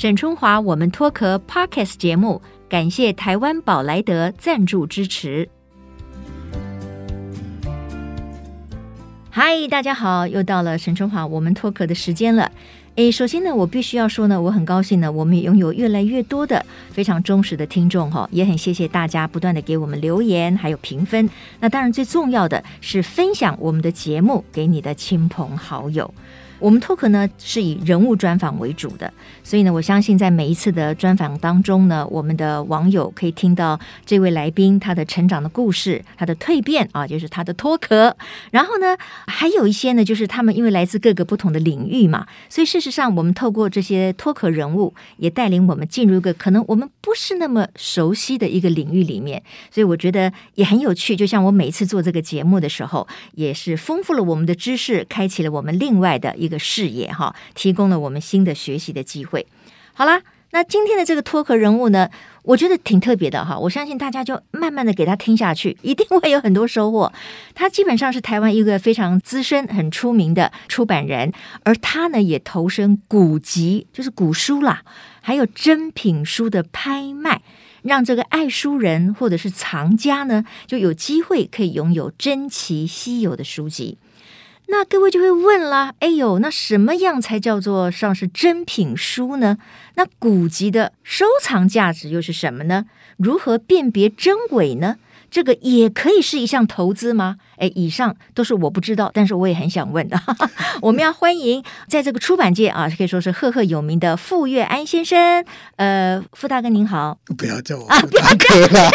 沈春华，我们脱壳 Podcast 节目，感谢台湾宝莱德赞助支持。嗨，大家好，又到了沈春华我们脱壳的时间了。诶，首先呢，我必须要说呢，我很高兴呢，我们拥有越来越多的非常忠实的听众哈，也很谢谢大家不断的给我们留言还有评分。那当然最重要的是分享我们的节目给你的亲朋好友。我们脱壳呢是以人物专访为主的，所以呢，我相信在每一次的专访当中呢，我们的网友可以听到这位来宾他的成长的故事，他的蜕变啊，就是他的脱壳。然后呢，还有一些呢，就是他们因为来自各个不同的领域嘛，所以事实上，我们透过这些脱壳人物，也带领我们进入一个可能我们不是那么熟悉的一个领域里面。所以我觉得也很有趣，就像我每一次做这个节目的时候，也是丰富了我们的知识，开启了我们另外的一个。视野哈，提供了我们新的学习的机会。好啦，那今天的这个脱壳人物呢，我觉得挺特别的哈。我相信大家就慢慢的给他听下去，一定会有很多收获。他基本上是台湾一个非常资深、很出名的出版人，而他呢也投身古籍，就是古书啦，还有珍品书的拍卖，让这个爱书人或者是藏家呢就有机会可以拥有珍奇稀有的书籍。那各位就会问了，哎呦，那什么样才叫做上是珍品书呢？那古籍的收藏价值又是什么呢？如何辨别真伪呢？这个也可以是一项投资吗？哎，以上都是我不知道，但是我也很想问的。我们要欢迎在这个出版界啊，可以说是赫赫有名的傅月安先生。呃，傅大哥您好，不要叫我傅大哥了，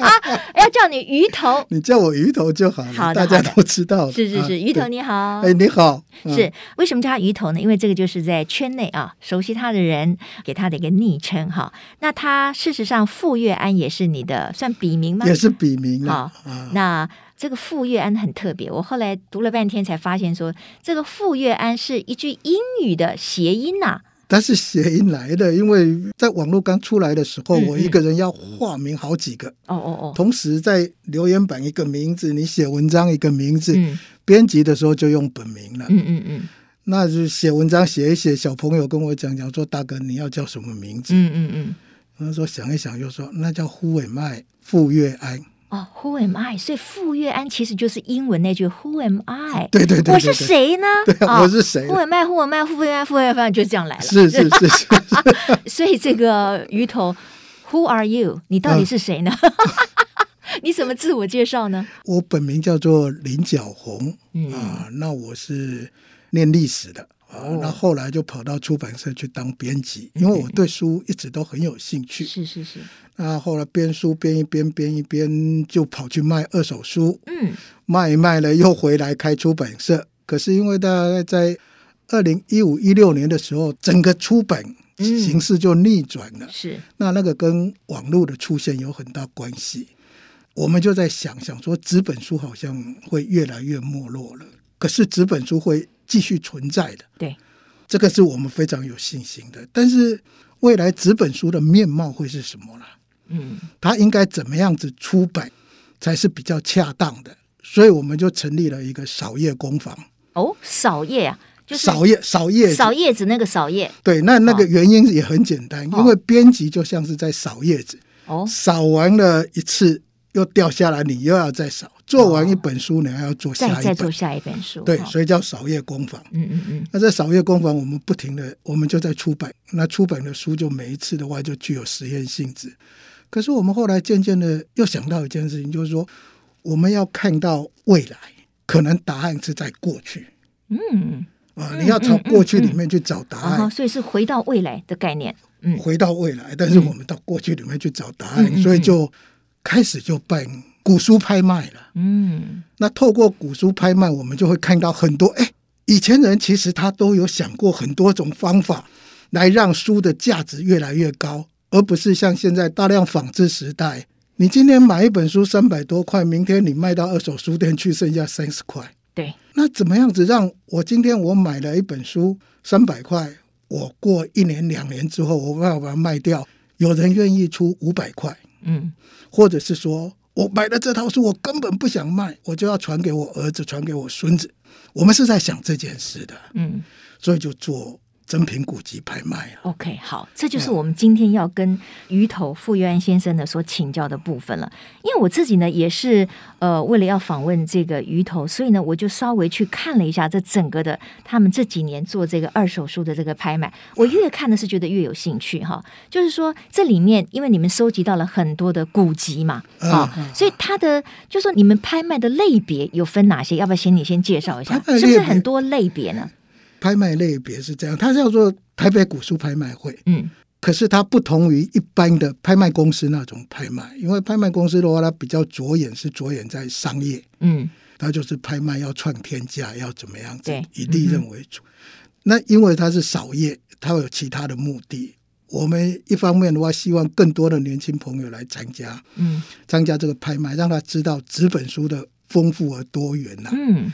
要叫你鱼头，你叫我鱼头就好了。好，大家都知道。是是是，鱼头你好。哎，你好。是为什么叫他鱼头呢？因为这个就是在圈内啊，熟悉他的人给他的一个昵称哈。那他事实上傅月安也是你的算笔名吗？也是笔名啊。那。这个傅月安很特别，我后来读了半天才发现说，说这个傅月安是一句英语的谐音呐、啊。它是谐音来的，因为在网络刚出来的时候，嗯嗯我一个人要化名好几个。哦哦哦。同时在留言板一个名字，你写文章一个名字，嗯、编辑的时候就用本名了。嗯嗯嗯。那就写文章写一写，小朋友跟我讲讲说，大哥你要叫什么名字？嗯嗯嗯。他说想一想，又说那叫呼尾麦傅月安。哦，Who am I？所以傅月安其实就是英文那句 Who am I？对对对，对，我是谁呢？对，啊，我是谁？Who am I？Who am I？傅月安，傅月安，就这样来了。是是是是，所以这个鱼头，Who are you？你到底是谁呢？你怎么自我介绍呢？我本名叫做林角红，嗯啊，那我是念历史的。啊，那后来就跑到出版社去当编辑，因为我对书一直都很有兴趣。是是是。那后来编书编一编编一编，就跑去卖二手书。嗯。卖一卖了，又回来开出版社。可是因为大概在二零一五一六年的时候，整个出版形势就逆转了。是。那那个跟网络的出现有很大关系。我们就在想想说，纸本书好像会越来越没落了。可是纸本书会。继续存在的，对，这个是我们非常有信心的。但是未来纸本书的面貌会是什么呢？嗯，它应该怎么样子出版才是比较恰当的？所以我们就成立了一个扫叶工坊。哦，扫叶啊，就是扫叶，扫叶，扫叶子那个扫叶。对，那那个原因也很简单，哦，因为编辑就像是在扫叶子。哦，扫完了一次。又掉下来，你又要再扫。做完一本书，你还要做下一本，再做下一本书。对，所以叫扫叶工坊。嗯嗯嗯。那在扫叶工坊，我们不停的，我们就在出版。那出版的书，就每一次的话，就具有实验性质。可是我们后来渐渐的又想到一件事情，就是说，我们要看到未来，可能答案是在过去。嗯。啊，你要从过去里面去找答案。嗯嗯嗯嗯。所以是回到未来的概念。嗯。回到未来，但是我们到过去里面去找答案，嗯、所以就。开始就办古书拍卖了，嗯，那透过古书拍卖，我们就会看到很多，哎，以前人其实他都有想过很多种方法来让书的价值越来越高，而不是像现在大量仿制时代，你今天买一本书三百多块，明天你卖到二手书店去剩下三十块，对，那怎么样子让我今天我买了一本书三百块，我过一年两年之后，我要把它卖掉，有人愿意出五百块。嗯，或者是说我买了这套书，我根本不想卖，我就要传给我儿子，传给我孙子。我们是在想这件事的，嗯，所以就做珍品古籍拍卖。OK，好，这就是我们今天要跟鱼头傅幼安先生呢所请教的部分了。因为我自己呢也是呃为了要访问这个鱼头，所以呢我就稍微去看了一下这整个的他们这几年做这个二手书的这个拍卖。我越看呢是觉得越有兴趣哈，就是说这里面因为你们收集到了很多的古籍嘛，啊，所以它的就是说你们拍卖的类别有分哪些？要不要请你先介绍一下？是不是很多类别呢？拍卖类别是这样，它叫做台北古书拍卖会。嗯，可是它不同于一般的拍卖公司那种拍卖，因为拍卖公司的话，它比较着眼是着眼在商业。嗯，它就是拍卖要创天价，要怎么样子，以利润为主。嗯、那因为它是扫业，它会有其他的目的。我们一方面的话，希望更多的年轻朋友来参加，嗯，参加这个拍卖，让他知道纸本书的丰富而多元呐、啊。嗯。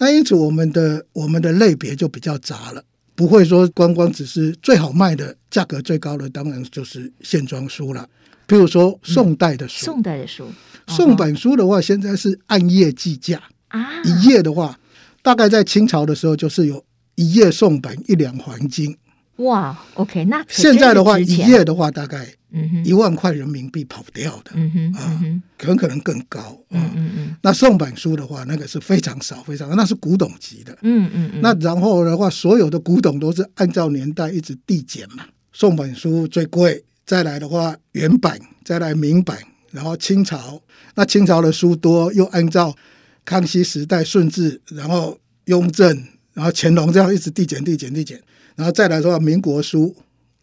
那因此，我们的我们的类别就比较杂了，不会说光光只是最好卖的、价格最高的，当然就是线装书了。比如说宋代的书，嗯、宋代的书，宋版书的话，现在是按页计价。啊，一页的话，大概在清朝的时候就是有一页宋版一两黄金。哇，OK，那现在的话，一页的话大概。一万块人民币跑不掉的，嗯哼，啊，很可能更高，嗯嗯嗯。那宋版书的话，那个是非常少，非常，那是古董级的，嗯嗯嗯。那然后的话，所有的古董都是按照年代一直递减嘛。宋版书最贵，再来的话原版，再来明版，然后清朝，那清朝的书多，又按照康熙时代顺治，然后雍正，然后乾隆这样一直递减递减递减，然后再来的话民国书，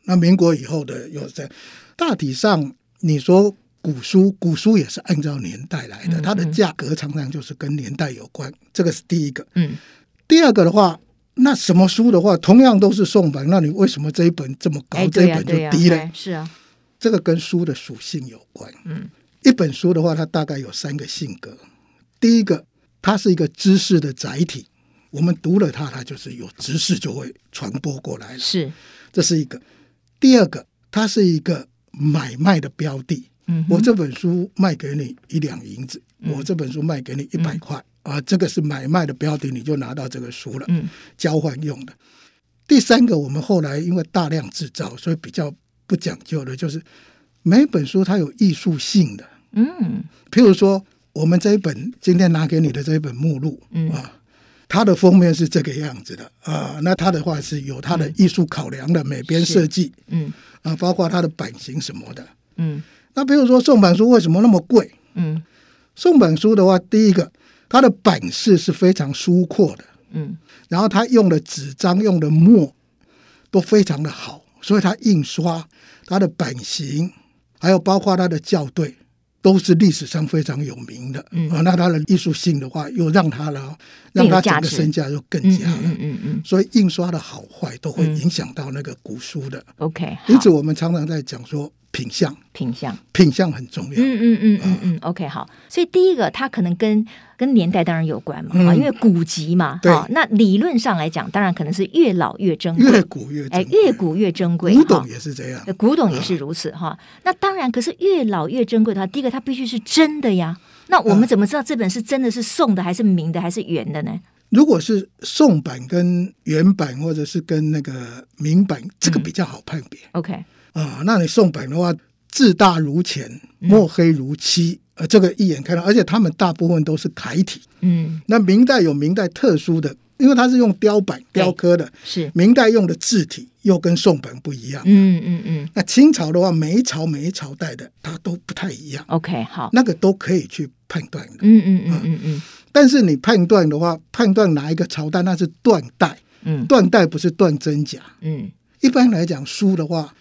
那民国以后的又这样。大体上，你说古书，古书也是按照年代来的，它的价格常常就是跟年代有关，这个是第一个。嗯，第二个的话，那什么书的话，同样都是宋版，那你为什么这一本这么高，这一本就低了？是啊，这个跟书的属性有关。嗯，一本书的话，它大概有三个性格。第一个，它是一个知识的载体，我们读了它，它就是有知识就会传播过来了。是，这是一个。第二个，它是一个。买卖的标的，嗯，我这本书卖给你一两银子，嗯，我这本书卖给你一百块，嗯，啊，这个是买卖的标的，你就拿到这个书了，嗯，交换用的。第三个，我们后来因为大量制造，所以比较不讲究的，就是每本书它有艺术性的，嗯，譬如说我们这一本今天拿给你的这一本目录，嗯啊。它的封面是这个样子的啊，那它的话是有它的艺术考量的美编设计，嗯。啊，包括它的版型什么的，嗯，那比如说宋版书为什么那么贵？嗯，宋版书的话，第一个它的版式是非常疏阔的，嗯，然后它用的纸张用的墨都非常的好，所以它印刷它的版型，还有包括它的校对。都是历史上非常有名的，嗯，啊，那它的艺术性的话，又让它了，让它整个身价又更加了，嗯嗯嗯，嗯，所以印刷的好坏都会影响到那个古书的。OK，因此我们常常在讲说品相，品相，品相很重要。嗯嗯嗯嗯嗯，OK，好，所以第一个它可能跟。跟年代当然有关嘛，啊、嗯，因为古籍嘛，对，那理论上来讲，当然可能是越老越珍贵，越古越哎，越古越珍贵。古董也是这样，古董也是如此哈、啊。那当然，可是越老越珍贵的话，第一个它必须是真的呀。那我们怎么知道这本是真的是宋的，还是明的，还是元的呢？如果是宋版跟元版，或者是跟那个明版，这个比较好判别。嗯、OK 啊，那你宋本的话，字大如钱，墨黑如漆。嗯呃，这个一眼看到，而且他们大部分都是楷体。嗯，那明代有明代特殊的，因为它是用雕版雕刻的，是明代用的字体又跟宋本不一样。嗯嗯嗯。那清朝的话，每一朝每一朝代的它都不太一样。OK，好，那个都可以去判断的。嗯嗯嗯嗯嗯。但是你判断的话，判断哪一个朝代，那是断代。嗯，断代不是断真假。嗯，一般来讲，书的话，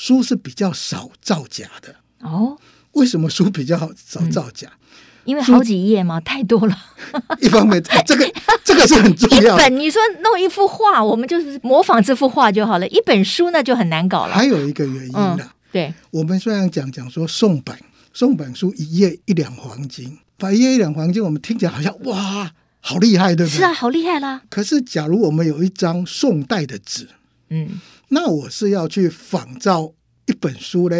书是比较少造假的。哦。为什么书比较少造假？嗯，因为好几页嘛，太多了。一方面，这个这个是很重要的。一本你说弄一幅画，我们就是模仿这幅画就好了。一本书那就很难搞了。还有一个原因呢，嗯，对，我们虽然讲讲说宋版，宋版书一页一两黄金，把一页一两黄金，我们听起来好像哇，好厉害，对不对？是啊，好厉害啦。可是，假如我们有一张宋代的纸，嗯，那我是要去仿造一本书呢。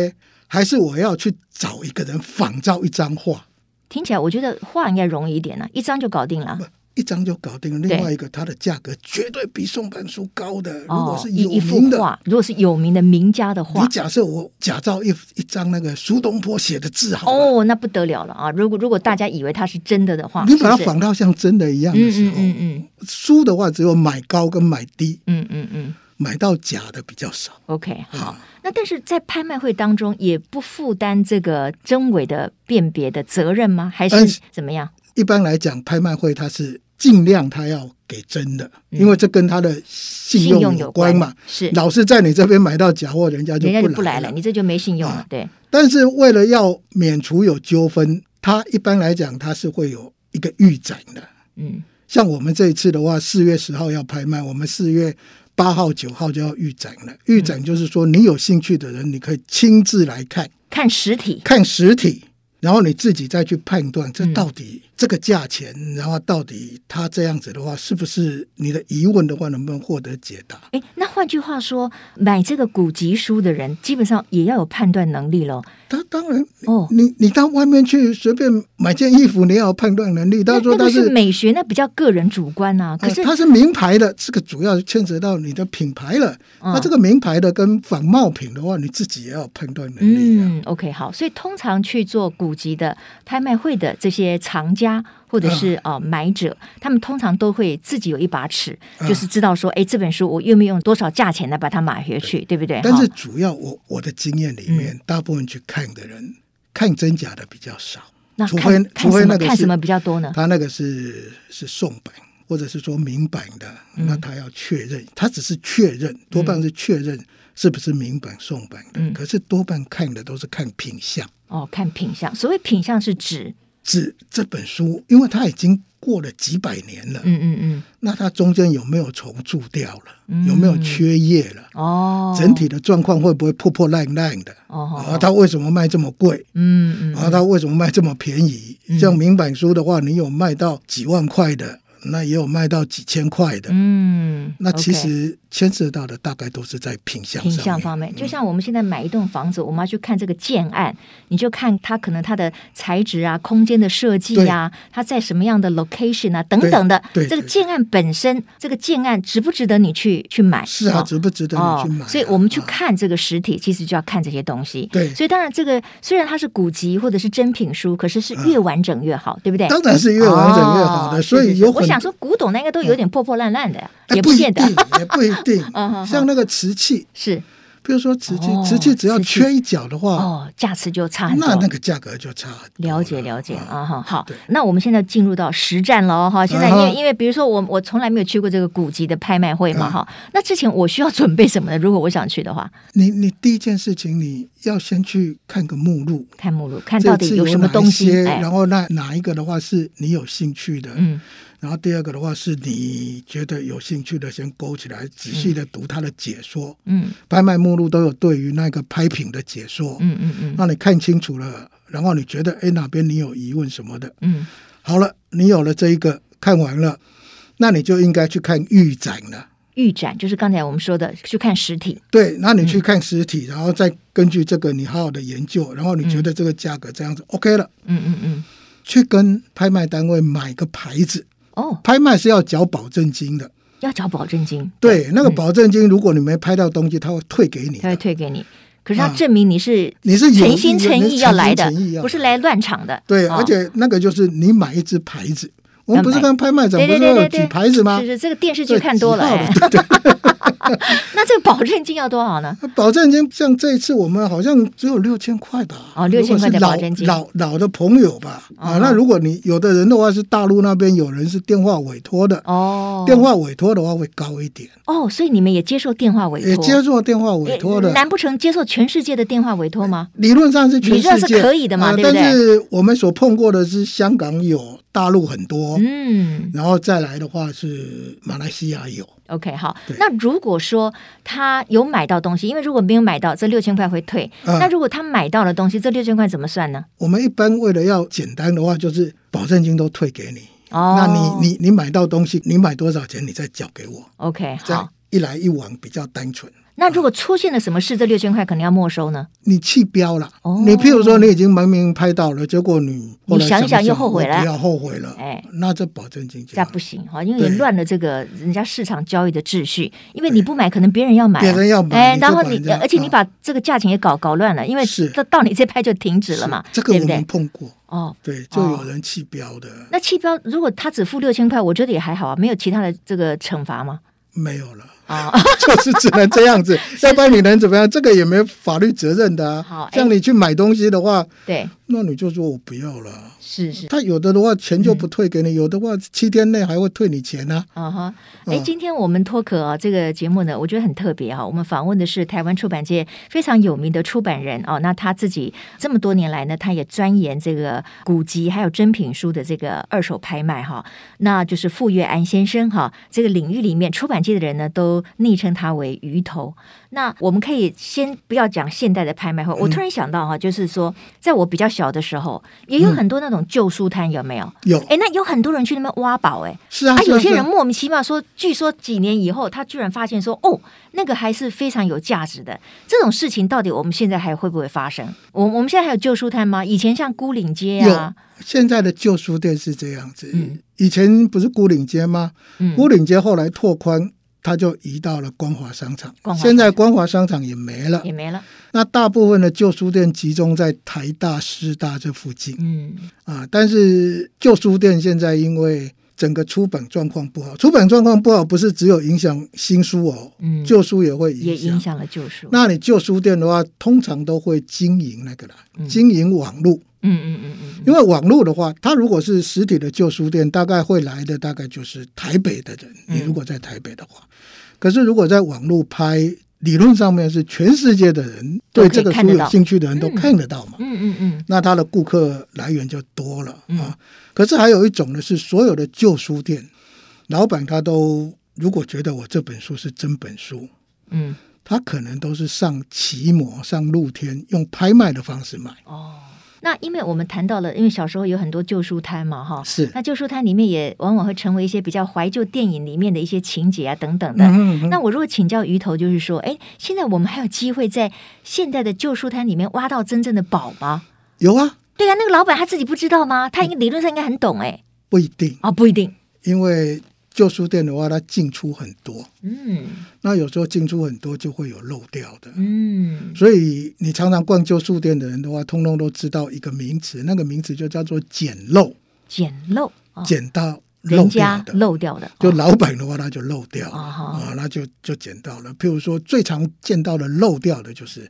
还是我要去找一个人仿造一张画？听起来我觉得画应该容易一点呢，一张就搞定了。一张就搞定了。另外一个，它的价格绝对比宋版书高的。如果是有名的，哦、如果是有名的名家的话，你假设我假造一一张那个苏东坡写的字好，哦，那不得了了啊！如果如果大家以为它是真的的话，你把它仿到像真的一样的时候，嗯嗯，嗯，嗯，书的话只有买高跟买低，嗯嗯嗯，买到假的比较少。OK，好。嗯那但是在拍卖会当中也不负担这个真伪的辨别的责任吗？还是怎么样？一般来讲，拍卖会它是尽量它要给真的，因为这跟他的信用有关嘛。是老是在你这边买到假货，人家就人家就不来了，你这就没信用了。对。但是为了要免除有纠纷，它一般来讲它是会有一个预展的。嗯，像我们这一次的话，四月十号要拍卖，我们四月。八号、九号就要预展了。预展就是说，你有兴趣的人，你可以亲自来看，看实体，看实体，然后你自己再去判断这到底。这个价钱，然后到底他这样子的话，是不是你的疑问的话，能不能获得解答？哎，那换句话说，买这个古籍书的人，基本上也要有判断能力喽。他当然哦，你你到外面去随便买件衣服，你要有判断能力。他说他是，是美学，那比较个人主观啊。可是、呃、他是名牌的，这个主要牵扯到你的品牌了。那、嗯、这个名牌的跟仿冒品的话，你自己也要有判断能力、啊。嗯，OK，好。所以通常去做古籍的拍卖会的这些藏家。或者是呃买者，他们通常都会自己有一把尺，啊、就是知道说，哎，这本书我愿不用多少价钱来把它买回去，对，对不对？但是主要我我的经验里面，嗯、大部分去看的人看真假的比较少，那除非除非那个看什么比较多呢？他那个是是宋版，或者是说明版的，嗯、那他要确认，他只是确认，多半是确认是不是明版宋版的，嗯、可是多半看的都是看品相。哦，看品相，所谓品相是指。指这本书，因为它已经过了几百年了，嗯嗯嗯，那它中间有没有重蛀掉了？嗯、有没有缺页了？哦，整体的状况会不会破破烂烂的？哦，啊，它为什么卖这么贵？嗯嗯，啊，它为什么卖这么便宜？嗯、像明版书的话，你有卖到几万块的？那也有卖到几千块的，嗯，那其实牵涉到的大概都是在品相品相方面。就像我们现在买一栋房子，我们要去看这个建案，你就看它可能它的材质啊、空间的设计啊，它在什么样的 location 啊等等的。对，这个建案本身，这个建案值不值得你去去买？是啊，值不值得你去买？所以我们去看这个实体，其实就要看这些东西。对，所以当然这个虽然它是古籍或者是真品书，可是是越完整越好，对不对？当然是越完整越好的。所以有很想说，古董那应该都有点破破烂烂的呀，嗯、也不见得，也不一定。像那个瓷器。是。比如说瓷器，瓷器只要缺一角的话，哦，价值就差很多，那那个价格就差很多。了解了解啊哈，好，那我们现在进入到实战了哈。现在因为因为比如说我我从来没有去过这个古籍的拍卖会嘛哈，那之前我需要准备什么呢？如果我想去的话，你你第一件事情你要先去看个目录，看目录，看到底有什么东西，然后那哪一个的话是你有兴趣的，嗯。然后第二个的话是你觉得有兴趣的，先勾起来，仔细的读它的解说。嗯，拍卖目录都有对于那个拍品的解说。嗯嗯嗯，那你看清楚了，然后你觉得哎哪边你有疑问什么的？嗯，好了，你有了这一个看完了，那你就应该去看预展了。预展就是刚才我们说的去看实体。对，那你去看实体，嗯、然后再根据这个你好好的研究，然后你觉得这个价格这样子、嗯、OK 了。嗯嗯嗯，去跟拍卖单位买个牌子。哦，拍卖是要缴保证金的，要缴保证金。对，对那个保证金，如果你没拍到东西，他会退给你，他会退给你。可是他证明你是、啊、你是诚心诚意要来的，不是来乱场的。对，哦、而且那个就是你买一只牌子。我们不是看拍卖展不是要举牌子吗？是是，这个电视剧看多了。那这个保证金要多少呢？保证金像这一次我们好像只有六千块吧？哦，六千块的保证金。老老的朋友吧？啊，那如果你有的人的话是大陆那边有人是电话委托的哦，电话委托的话会高一点哦，所以你们也接受电话委托？也接受电话委托的？难不成接受全世界的电话委托吗？理论上是全世界可以的嘛？对不对？但是我们所碰过的是香港有。大陆很多，嗯，然后再来的话是马来西亚有。OK，好。那如果说他有买到东西，因为如果没有买到，这六千块会退。嗯、那如果他买到了东西，这六千块怎么算呢？我们一般为了要简单的话，就是保证金都退给你。哦，那你你你买到东西，你买多少钱，你再缴给我。OK，好，这样一来一往比较单纯。那如果出现了什么事，这六千块可能要没收呢？你弃标了，哦、你譬如说你已经明明拍到了，结果你你想一想又后悔了，不要后悔了，哎，那这保证金这不行哈，因为你乱了这个人家市场交易的秩序，因为你不买，可能别人要买，别人要买，哎，然后你而且你把这个价钱也搞搞乱了，因为到到你这拍就停止了嘛，这个我们碰过。哦，对，就有人弃标的。那弃标如果他只付六千块，我觉得也还好啊，没有其他的这个惩罚吗？没有了。啊，就是只能这样子，要不然你能怎么样？这个也没有法律责任的啊。好，像你去买东西的话，对，那你就说我不要了。是是，他有的的话钱就不退给你，有的话七天内还会退你钱呢。啊哈，哎，今天我们脱壳啊这个节目呢，我觉得很特别哈。我们访问的是台湾出版界非常有名的出版人哦，那他自己这么多年来呢，他也钻研这个古籍还有珍品书的这个二手拍卖哈。那就是傅月安先生哈，这个领域里面出版界的人呢都昵称它为鱼头。那我们可以先不要讲现代的拍卖会，我突然想到哈，就是说在我比较小的时候，也有很多那种。旧书摊有没有？有哎，那有很多人去那边挖宝哎，是啊，有些人莫名其妙说，据说几年以后，他居然发现说，哦，那个还是非常有价值的。这种事情到底我们现在还会不会发生？我我们现在还有旧书摊吗？以前像孤岭街啊，现在的旧书店是这样子。嗯，以前不是孤岭街吗？嗯，牯岭街后来拓宽。他就移到了光华商场，现在光华商场也没了，也没了。那大部分的旧书店集中在台大、师大这附近，嗯。啊，但是旧书店现在因为整个出版状况不好，出版状况不好不是只有影响新书哦，嗯，旧书也会影响，也影响了旧书。那你旧书店的话，通常都会经营那个啦，嗯、经营网络。嗯嗯嗯嗯，因为网络的话，它如果是实体的旧书店，大概会来的大概就是台北的人。你如果在台北的话，可是如果在网络拍，理论上面是全世界的人对这个书有兴趣的人都看得到嘛。嗯嗯嗯，那他的顾客来源就多了啊。可是还有一种呢，是所有的旧书店老板他都如果觉得我这本书是真本书，嗯，他可能都是上奇摩、上露天用拍卖的方式卖哦。那因为我们谈到了，因为小时候有很多旧书摊嘛，哈，是。那旧书摊里面也往往会成为一些比较怀旧电影里面的一些情节啊等等的。嗯嗯。那我如果请教鱼头，就是说，哎，现在我们还有机会在现在的旧书摊里面挖到真正的宝吗？有啊。对啊，那个老板他自己不知道吗？他应该理论上应该很懂哎。不一定啊，不一定，因为。旧书店的话，它进出很多，嗯，那有时候进出很多就会有漏掉的，嗯，所以你常常逛旧书店的人的话，通通都知道一个名词，那个名词就叫做捡漏，捡漏，捡到漏掉的。漏掉的，就老板的话，他就漏掉啊，那就就捡到了。譬如说，最常见到的漏掉的就是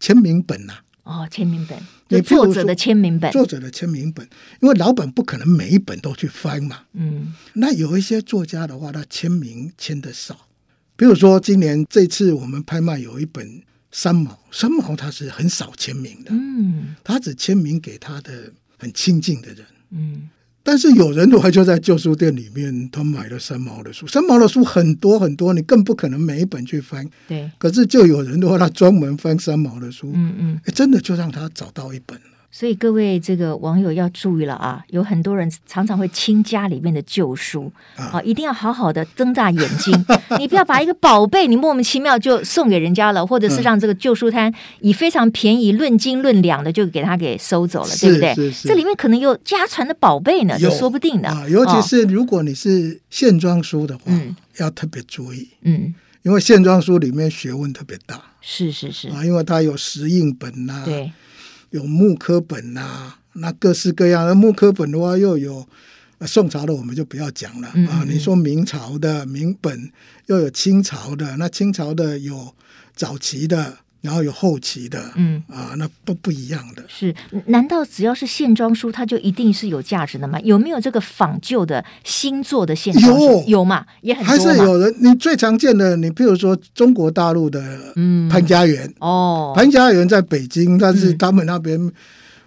签名本呐、啊。哦，签名本，就作者的签名本，作者的签名本，因为老本不可能每一本都去翻嘛。嗯，那有一些作家的话，他签名签的少。比如说，今年这次我们拍卖有一本三毛，三毛他是很少签名的，嗯，他只签名给他的很亲近的人，嗯。但是有人的话就在旧书店里面，他买了三毛的书，三毛的书很多很多，你更不可能每一本去翻。对。可是就有人的话，他专门翻三毛的书，嗯嗯，真的就让他找到一本。所以各位这个网友要注意了啊！有很多人常常会清家里面的旧书啊，一定要好好的睁大眼睛，你不要把一个宝贝你莫名其妙就送给人家了，或者是让这个旧书摊以非常便宜论斤论两的就给他给收走了，对不对？这里面可能有家传的宝贝呢，就说不定的啊。尤其是如果你是线装书的话，嗯，要特别注意，嗯，因为线装书里面学问特别大，是是是啊，因为它有石印本呐，对。有木刻本呐、啊，那各式各样的木刻本的话，又有宋朝的，我们就不要讲了啊。你说明朝的明本，又有清朝的，那清朝的有早期的。然后有后期的，嗯啊，那都不一样的。是，难道只要是线装书，它就一定是有价值的吗？有没有这个仿旧的新做的线装书？有有嘛？也很多还是有人。你最常见的，你譬如说中国大陆的，嗯，潘家园哦，潘家园在北京，但是他们那边。嗯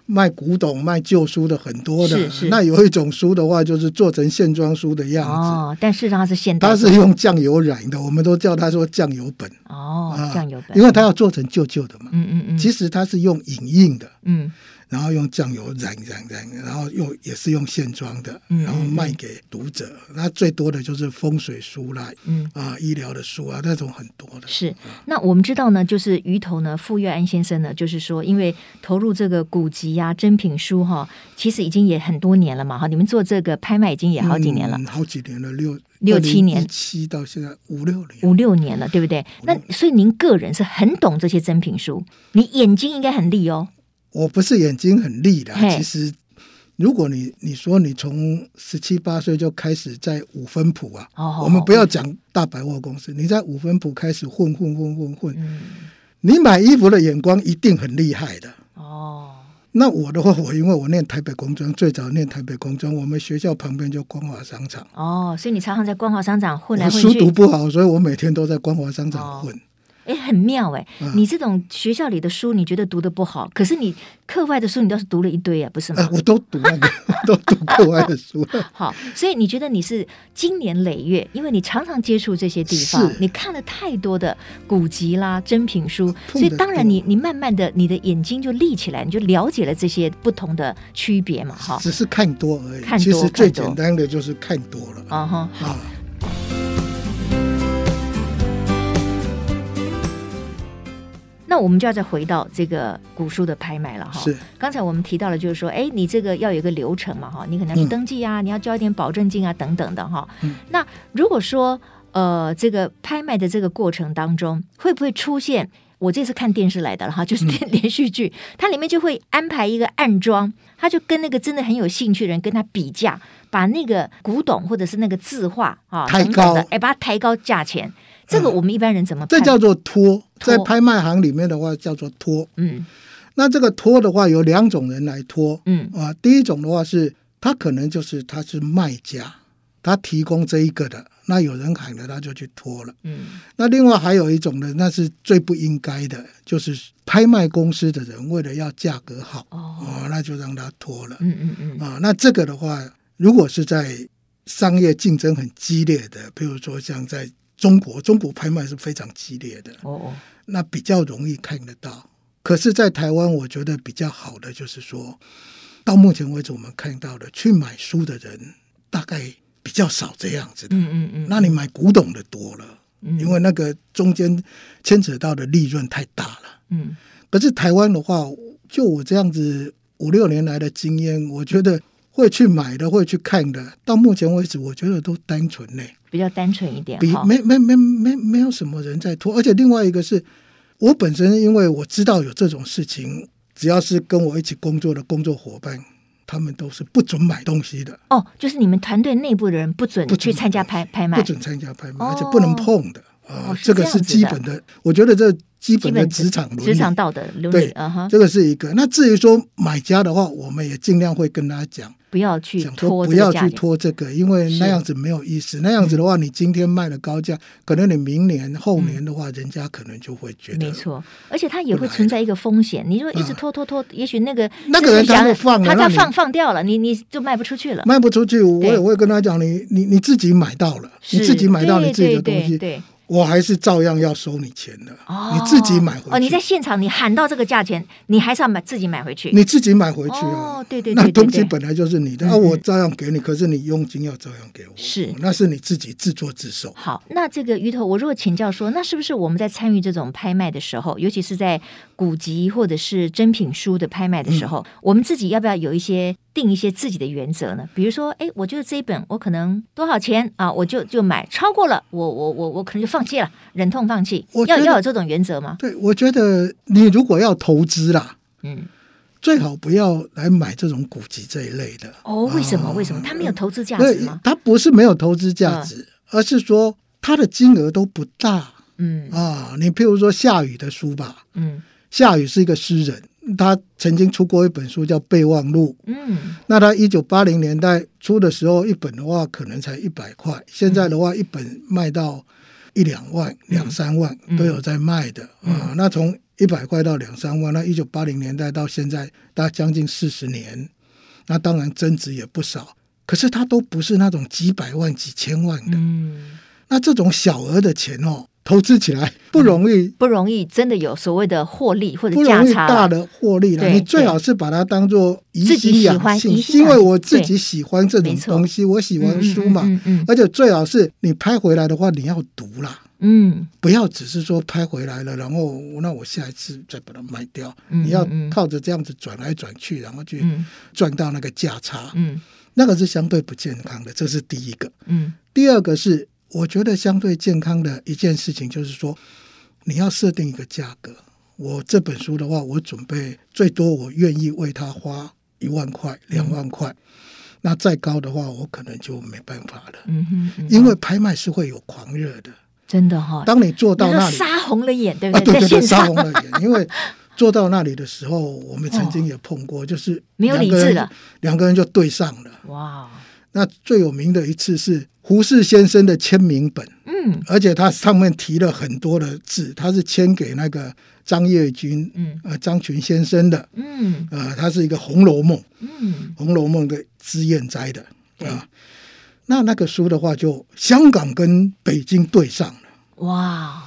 卖古董、卖旧书的很多的，是是，那有一种书的话，就是做成线装书的样子。哦，但事实上它是现代，它是用酱油染的，我们都叫它说酱油本。哦，酱油本，因为它要做成旧旧的嘛。嗯嗯嗯。其实它是用影印的。嗯。然后用酱油染染染，然后用也是用线装的，然后卖给读者。那最多的就是风水书啦，嗯啊，医疗的书啊，那种很多的。是，那我们知道呢，就是鱼头呢，傅月安先生呢，就是说，因为投入这个古籍呀、啊、珍品书哈，其实已经也很多年了嘛，哈，你们做这个拍卖已经也好几年了，嗯、好几年了，六六七年，七到现在五六年，五六年了，对不对？那所以您个人是很懂这些珍品书，你眼睛应该很利哦。我不是眼睛很利的，其实，如果你你说你从十七八岁就开始在五分埔啊，哦、我们不要讲大百货公司，你在五分埔开始混混混混混，嗯、你买衣服的眼光一定很厉害的。哦，那我的话，我因为我念台北工专，最早念台北工专，我们学校旁边就光华商场。哦，所以你常常在光华商场混来混去。我书读不好，所以我每天都在光华商场混。哦哎，很妙哎！你这种学校里的书，你觉得读的不好，可是你课外的书，你倒是读了一堆啊，不是吗？我都读，都读课外的书。好，所以你觉得你是经年累月，因为你常常接触这些地方，你看了太多的古籍啦、珍品书，所以当然你你慢慢的你的眼睛就立起来，你就了解了这些不同的区别嘛，哈。只是看多而已，看多其实最简单的就是看多了。啊哈，好。那我们就要再回到这个古书的拍卖了哈。是。刚才我们提到了，就是说，哎，你这个要有一个流程嘛哈，你可能要去登记啊，嗯、你要交一点保证金啊，等等的哈。嗯。那如果说，呃，这个拍卖的这个过程当中，会不会出现？我这次看电视来的了哈，就是连连续剧，嗯、它里面就会安排一个暗装，他就跟那个真的很有兴趣的人跟他比价，把那个古董或者是那个字画啊，抬高，哎，把它抬高价钱。这个我们一般人怎么？这叫做托，在拍卖行里面的话叫做托。嗯，那这个托的话有两种人来托。嗯啊，第一种的话是他可能就是他是卖家，他提供这一个的，那有人喊了他就去托了。嗯，那另外还有一种呢，那是最不应该的，就是拍卖公司的人为了要价格好哦，那就让他托了。嗯嗯嗯啊，那这个的话，如果是在商业竞争很激烈的，比如说像在中国中国拍卖是非常激烈的哦哦，那比较容易看得到。可是，在台湾，我觉得比较好的就是说，到目前为止我们看到的去买书的人大概比较少这样子的。嗯嗯嗯。那你买古董的多了，因为那个中间牵扯到的利润太大了。嗯。可是台湾的话，就我这样子五六年来的经验，我觉得会去买的、会去看的，到目前为止，我觉得都单纯呢。比较单纯一点，比没没没没没有什么人在拖，而且另外一个是我本身，因为我知道有这种事情，只要是跟我一起工作的工作伙伴，他们都是不准买东西的。哦，就是你们团队内部的人不准去参加拍拍卖，不准参加拍卖，而且不能碰的啊，这个是基本的。我觉得这。基本的职场职场道德伦理，对，这个是一个。那至于说买家的话，我们也尽量会跟他讲，不要去拖，不要去拖这个，因为那样子没有意思。那样子的话，你今天卖了高价，可能你明年后年的话，人家可能就会觉得没错。而且它也会存在一个风险，你说一直拖拖拖，也许那个那个人他会放，他再放放掉了，你你就卖不出去了，卖不出去。我也会跟他讲，你你你自己买到了，你自己买到你自己的东西，对。我还是照样要收你钱的，哦、你自己买回去。哦，你在现场你喊到这个价钱，你还是要买自己买回去。你自己买回去哦，对对对，那东西本来就是你的，那、嗯啊、我照样给你，可是你佣金要照样给我。是，那是你自己自作自受。好，那这个鱼头，我如果请教说，那是不是我们在参与这种拍卖的时候，尤其是在古籍或者是珍品书的拍卖的时候，嗯、我们自己要不要有一些？定一些自己的原则呢？比如说，哎，我觉得这一本我可能多少钱啊，我就就买，超过了，我我我我可能就放弃了，忍痛放弃。要要有这种原则吗？对，我觉得你如果要投资啦，嗯，最好不要来买这种古籍这一类的。哦，为什么？为什么？它没有投资价值吗？它不是没有投资价值，而是说它的金额都不大。嗯啊，你譬如说夏雨的书吧，嗯，夏雨是一个诗人。他曾经出过一本书叫《备忘录》，嗯，那他一九八零年代出的时候，一本的话可能才一百块，现在的话一本卖到一两万、两三万都有在卖的啊。那从一百块到两三万，那一九八零年代到现在，大概将近四十年，那当然增值也不少。可是它都不是那种几百万、几千万的，嗯，那这种小额的钱哦。投资起来不容易，不容易，真的有所谓的获利或者价差，大的获利了。你最好是把它当做怡心养性，因为我自己喜欢这种东西，我喜欢书嘛。而且最好是你拍回来的话，你要读啦，嗯，不要只是说拍回来了，然后那我下一次再把它卖掉。你要靠着这样子转来转去，然后去赚到那个价差，嗯，那个是相对不健康的。这是第一个，嗯，第二个是。我觉得相对健康的一件事情就是说，你要设定一个价格。我这本书的话，我准备最多我愿意为它花一万块、两万块。嗯、那再高的话，我可能就没办法了。嗯哼，嗯哼，因为拍卖是会有狂热的，真的哈、哦。当你做到那里，杀红了眼，对不对？啊、对对对，杀红了眼。因为做到那里的时候，我们曾经也碰过，就是没有理智了，两个人就对上了。哇！那最有名的一次是。胡适先生的签名本，嗯，而且他上面提了很多的字，他是签给那个张业军，嗯，呃，张群先生的，嗯，呃，他是一个《红楼梦》，嗯，《红楼梦》的脂砚斋的，啊，那那个书的话，就香港跟北京对上了，哇。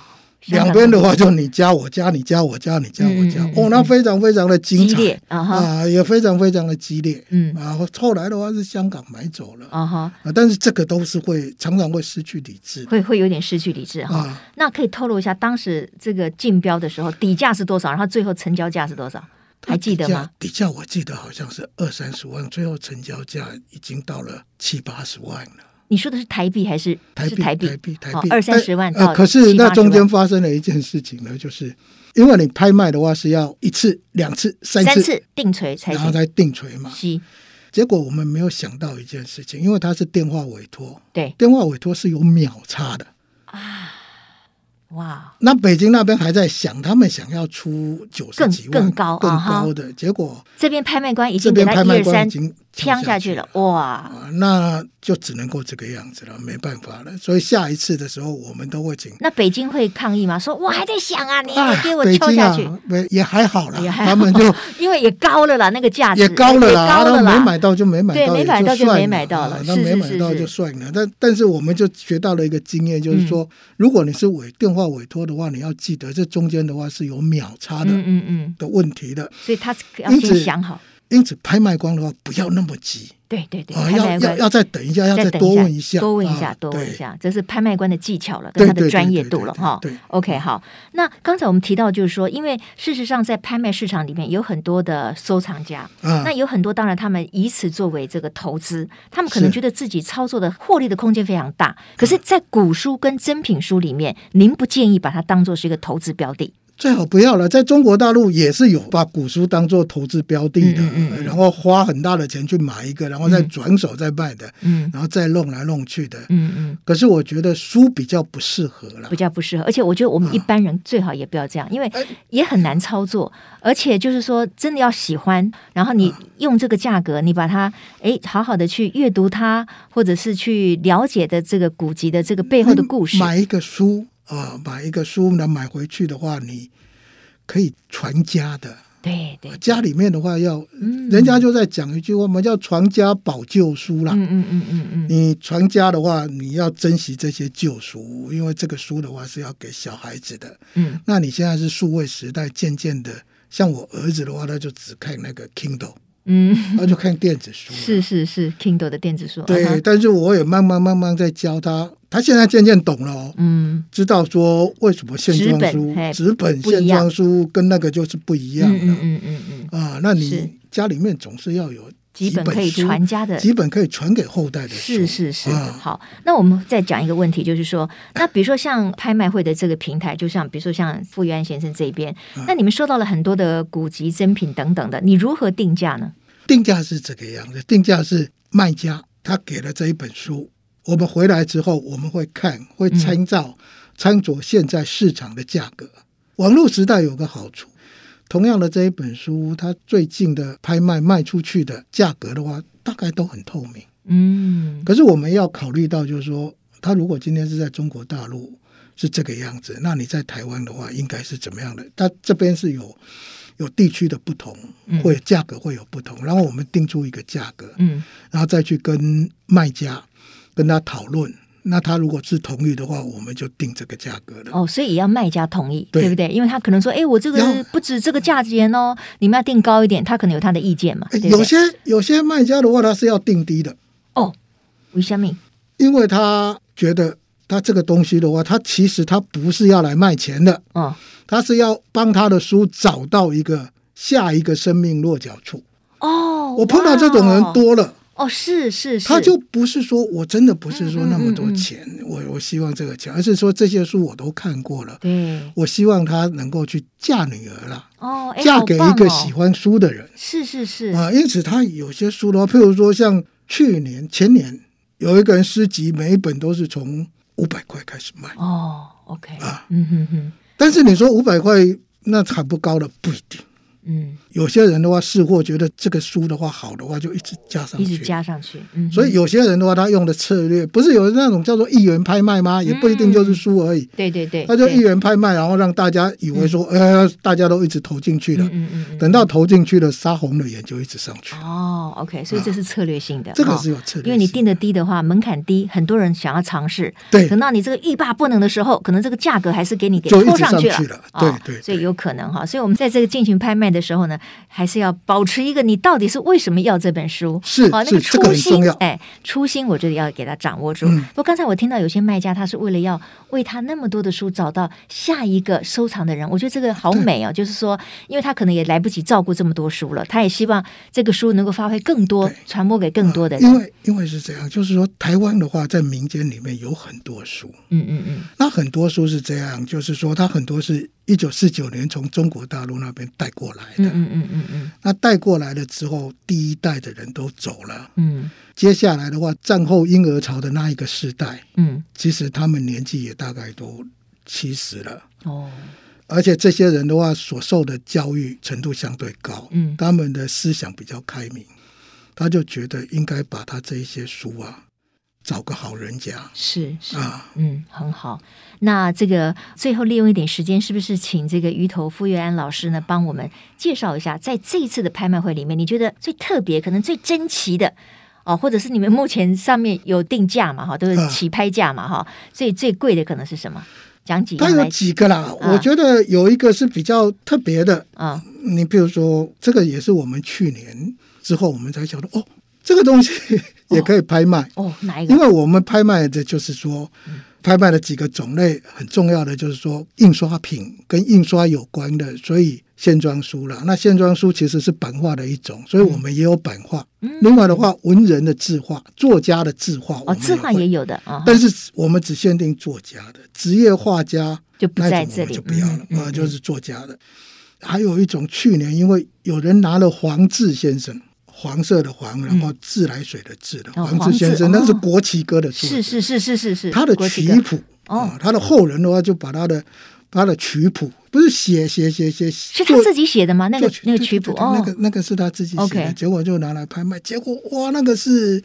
两边的话，就你加我加你加我加你加我加，哦，那非常非常的精彩啊，也非常非常的激烈。嗯，啊后后来的话是香港买走了啊哈，但是这个都是会常常会失去理智，会会有点失去理智哈。那可以透露一下当时这个竞标的时候底价是多少？然后最后成交价是多少？还记得吗？底价我记得好像是二三十万，最后成交价已经到了七八十万了。你说的是台币还是台币？台币，台币，二三十万。呃，可是那中间发生了一件事情呢，就是因为你拍卖的话是要一次、两次、三次，三次定锤才然后再定锤嘛。是。结果我们没有想到一件事情，因为它是电话委托，对，电话委托是有秒差的啊。哇！那北京那边还在想，他们想要出九十几万更高更高的，结果这边拍卖官已经给他一二三枪下去了，哇！那就只能够这个样子了，没办法了。所以下一次的时候，我们都会请。那北京会抗议吗？说我还在想啊，你给我敲下去，也还好了，他们就 因为也高了啦，那个价值也高了啦，高了啦没买到就没买到，没买到就没买到了，那没买到就算了。但但是我们就学到了一个经验，就是说，如果你是委电话委托的话，你要记得这中间的话是有秒差的，嗯嗯嗯的问题的。所以他要先想好。因此，拍卖官的话不要那么急。对对对，要要要再等一下，要再多问一下，多问一下，多问一下，这是拍卖官的技巧了，跟他的专业度了哈。对，OK，好。那刚才我们提到，就是说，因为事实上在拍卖市场里面有很多的收藏家，那有很多当然他们以此作为这个投资，他们可能觉得自己操作的获利的空间非常大。可是，在古书跟珍品书里面，您不建议把它当做是一个投资标的。最好不要了，在中国大陆也是有把古书当做投资标的的，嗯嗯、然后花很大的钱去买一个，然后再转手再卖的，嗯、然后再弄来弄去的。嗯嗯。可是我觉得书比较不适合了，比较不适合。而且我觉得我们一般人最好也不要这样，啊、因为也很难操作。而且就是说，真的要喜欢，然后你用这个价格，你把它哎好好的去阅读它，或者是去了解的这个古籍的这个背后的故事。买一个书。啊，买一个书呢，买回去的话，你可以传家的。对对，家里面的话要，嗯、人家就在讲一句话嘛，叫“传家宝旧书”啦。嗯嗯嗯嗯嗯。你传家的话，你要珍惜这些旧书，因为这个书的话是要给小孩子的。嗯。那你现在是数位时代，渐渐的，像我儿子的话，他就只看那个 Kindle。嗯，他就看电子书，是是是，Kindle 的电子书。对，啊、但是我也慢慢慢慢在教他，他现在渐渐懂了哦。嗯，知道说为什么线装书、纸本线装书跟那个就是不一样的。嗯嗯嗯嗯。啊，那你家里面总是要有几本可以传家的，几本可以传给后代的书。是是是。啊、好，那我们再讲一个问题，就是说，那比如说像拍卖会的这个平台，就像比如说像傅玉安先生这边，啊、那你们收到了很多的古籍、珍品等等的，你如何定价呢？定价是这个样子，定价是卖家他给了这一本书，我们回来之后我们会看，会参照参照现在市场的价格。网络时代有个好处，同样的这一本书，它最近的拍卖卖出去的价格的话，大概都很透明。嗯，可是我们要考虑到，就是说，他如果今天是在中国大陆是这个样子，那你在台湾的话，应该是怎么样的？他这边是有。有地区的不同，会价格会有不同，嗯、然后我们定出一个价格，嗯，然后再去跟卖家跟他讨论，那他如果是同意的话，我们就定这个价格了。哦，所以也要卖家同意，对，对不对？因为他可能说，哎，我这个不止这个价钱哦，你们要定高一点，他可能有他的意见嘛。对对，有些有些卖家的话，他是要定低的。哦，为什么？因为他觉得他这个东西的话，他其实他不是要来卖钱的，啊，他是要帮他的书找到一个下一个生命落脚处。哦，我碰到这种人多了。哦，是是是，他就不是说我真的不是说那么多钱，嗯嗯嗯、我我希望这个钱，而是说这些书我都看过了，嗯，我希望他能够去嫁女儿了，哦，嫁给一个喜欢书的人，哦、是是是。啊，因此他有些书的话，譬如说像去年前年有一个人诗集，每一本都是从五百块开始卖，哦，OK 啊，嗯哼哼，但是你说五百块那还不高了不一定。嗯，有些人的话，试货觉得这个书的话好的话，就一直加上去，一直加上去。嗯，所以有些人的话，他用的策略不是有那种叫做一元拍卖吗？也不一定就是书而已。嗯、对对对，他就一元拍卖，然后让大家以为说，呃，大家都一直投进去了。嗯嗯，嗯等到投进去了，杀红了眼就一直上去。哦，OK，所以这是策略性的。啊、这个是有策略因为你定的低的话，门槛低，很多人想要尝试。对，等到你这个欲罢不能的时候，可能这个价格还是给你给拖上去了。了对，对对，所以有可能哈。所以我们在这个进行拍卖的时候呢。还是要保持一个，你到底是为什么要这本书？是啊，那个初心，这个、哎，初心，我觉得要给他掌握住。嗯、不过刚才我听到有些卖家，他是为了要为他那么多的书找到下一个收藏的人，我觉得这个好美哦。就是说，因为他可能也来不及照顾这么多书了，他也希望这个书能够发挥更多，传播给更多的人。因为因为是这样，就是说，台湾的话，在民间里面有很多书，嗯嗯嗯，那很多书是这样，就是说，他很多是。一九四九年从中国大陆那边带过来的，嗯嗯嗯嗯，那带过来了之后，第一代的人都走了，嗯，接下来的话，战后婴儿潮的那一个世代，嗯，其实他们年纪也大概都七十了，哦，而且这些人的话，所受的教育程度相对高，嗯，他们的思想比较开明，他就觉得应该把他这一些书啊。找个好人家是是啊，嗯，很好。那这个最后利用一点时间，是不是请这个鱼头傅月安老师呢，帮我们介绍一下，在这一次的拍卖会里面，你觉得最特别、可能最珍奇的哦，或者是你们目前上面有定价嘛？哈，都是起拍价嘛？哈、啊，最最贵的可能是什么？讲几个？它有几个啦、啊？我觉得有一个是比较特别的啊。你比如说，这个也是我们去年之后我们才晓得哦。这个东西也可以拍卖哦，哦，哪一个？因为我们拍卖的就是说，拍卖的几个种类很重要的就是说，印刷品跟印刷有关的，所以线装书了。那线装书其实是版画的一种，所以我们也有版画。嗯、另外的话，文人的字画、作家的字画，哦，字画也有的啊、哦。但是我们只限定作家的，职业画家就不在这里，就不要了啊、嗯嗯，就是作家的。还有一种，去年因为有人拿了黄志先生。黄色的黄，然后自来水的自的、嗯、黄志先生，那是国旗歌的作者，是是是是是是，他的曲谱哦，他的后人的话就把他的他的曲谱不是写写写写，是他自己写的吗？那个那个曲谱？哦，那个那个是他自己写的.结果就拿来拍卖，结果哇，那个是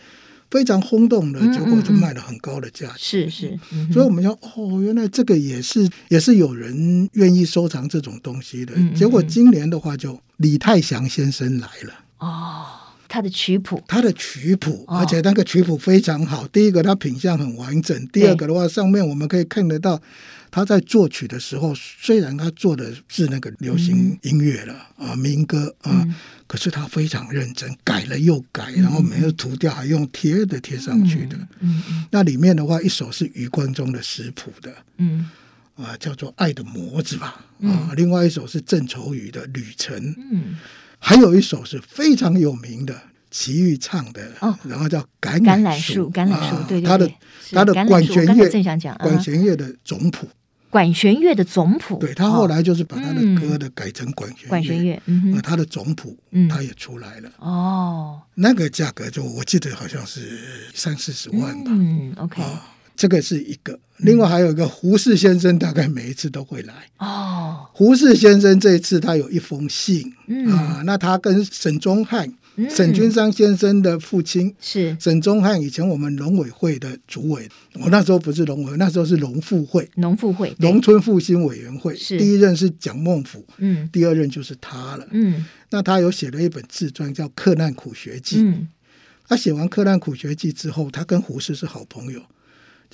非常轰动的，结果就卖了很高的价钱，是是、嗯，所以我们说哦，原来这个也是也是有人愿意收藏这种东西的，结果今年的话就李泰祥先生来了哦。他的曲谱，他的曲谱，而且那个曲谱非常好。哦、第一个，他品相很完整；第二个的话，上面我们可以看得到他在作曲的时候，虽然他做的是那个流行音乐了、嗯、啊，民歌啊、嗯，可是他非常认真，改了又改，然后没有涂掉还用贴的贴上去的。那里面的话，一首是余光中的食谱的，嗯。啊，叫做《爱的模子》吧，另外一首是郑愁予的《旅程》，嗯。还有一首是非常有名的，齐豫唱的，哦，然后叫橄榄树，橄榄树，对对对，他的他的管弦乐，正想讲管弦乐的总谱，管弦乐的总谱，对，他后来就是把他的歌的改成管弦乐，管弦乐，嗯哼，他的总谱，他也出来了，哦，那个价格就我记得好像是三四十万吧，嗯，OK，这个是一个，另外还有一个胡适先生，大概每一次都会来，哦，胡适先生这一次他有一封信，嗯。啊，那他跟沈宗翰。嗯、沈君山先生的父亲是。沈宗翰，以前我们农委会的主委，我那时候不是农委，那时候是农复会，农复会，农村复兴委员会，第一任是蒋孟甫，嗯，第二任就是他了，嗯，那他有写了一本自传叫《克难苦学记》，嗯，他写完《克难苦学记》之后，他跟胡适是好朋友，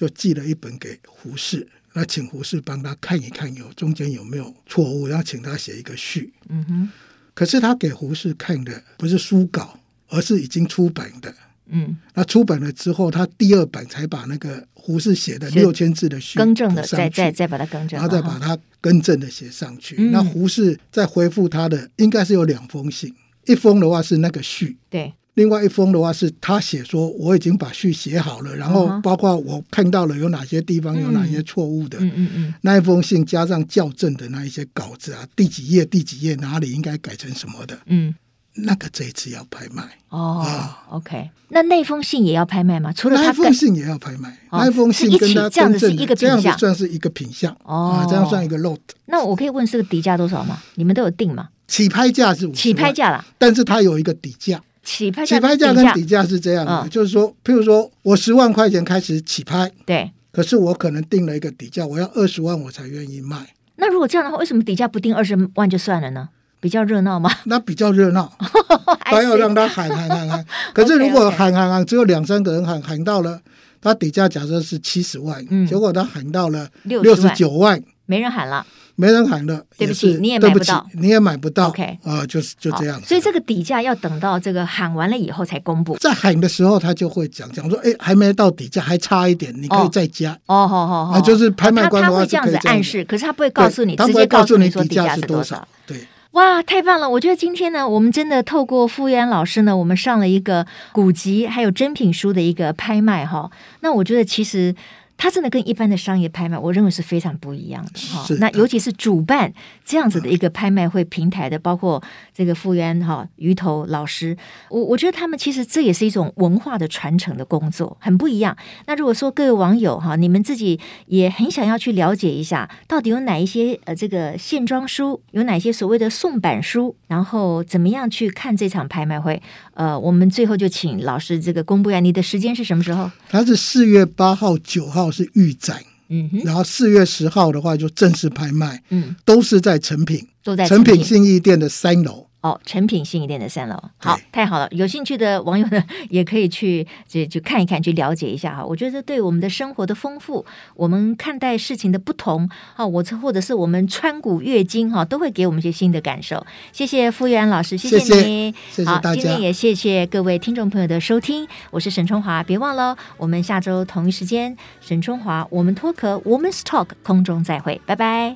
就寄了一本给胡适，那请胡适帮他看一看有中间有没有错误，然后请他写一个序。嗯哼。可是他给胡适看的不是书稿，而是已经出版的。嗯。那出版了之后，他第二版才把那个胡适写的六千字的序更正的，再再再把它更正，然后再把它更正的写上去。嗯、那胡适再回复他的，应该是有两封信，一封的话是那个序。对。另外一封的话是他写说，我已经把序写好了，然后包括我看到了有哪些地方有哪些错误的，嗯嗯嗯，那一封信加上校正的那一些稿子啊，第几页第几页哪里应该改成什么的，嗯，那个这一次要拍卖哦、啊、，OK，那那封信也要拍卖吗？除了那封信也要拍卖，哦、那封信跟他这样子是一个品相，这样子算是一个品相哦、啊，这样算一个 lot。那我可以问是个底价多少吗？你们都有定吗？起拍价是起拍价啦，但是它有一个底价。起拍起拍价跟底价是这样的，哦、就是说，譬如说我十万块钱开始起拍，对，可是我可能定了一个底价，我要二十万我才愿意卖。那如果这样的话，为什么底价不定二十万就算了呢？比较热闹吗？那比较热闹，还要让他喊喊喊喊。可是如果喊喊喊只有两三个人喊喊到了，他底价假设是七十万，嗯，结果他喊到了六十九万，没人喊了。没人喊的，对不起，你也买不到，你也买不到。OK，啊，就是就这样。所以这个底价要等到这个喊完了以后才公布。在喊的时候，他就会讲讲说：“哎，还没到底价，还差一点，你可以再加。”哦，好好好，就是拍卖官他会这样子暗示，可是他不会告诉你，直接告诉你说底价是多少。对，哇，太棒了！我觉得今天呢，我们真的透过傅园老师呢，我们上了一个古籍还有珍品书的一个拍卖哈。那我觉得其实。它真的跟一般的商业拍卖，我认为是非常不一样的哈。那尤其是主办这样子的一个拍卖会平台的，包括这个傅园哈鱼头老师，我我觉得他们其实这也是一种文化的传承的工作，很不一样。那如果说各位网友哈，你们自己也很想要去了解一下，到底有哪一些呃这个线装书，有哪些所谓的宋版书，然后怎么样去看这场拍卖会？呃，我们最后就请老师这个公布一下，你的时间是什么时候？它是四月八号、九号是预展，嗯哼，然后四月十号的话就正式拍卖，嗯，都是在成品，都在成品信义店的三楼。哦，诚品新一店的三楼，好，太好了！有兴趣的网友呢，也可以去就就看一看，去了解一下哈。我觉得对我们的生活的丰富，我们看待事情的不同，哈，我或者是我们穿古阅今哈，都会给我们一些新的感受。谢谢傅裕安老师，谢谢你，谢谢，谢谢大家。今天也谢谢各位听众朋友的收听，我是沈春华，别忘了我们下周同一时间，沈春华我们脱壳，Woman's Talk 空中再会，拜拜。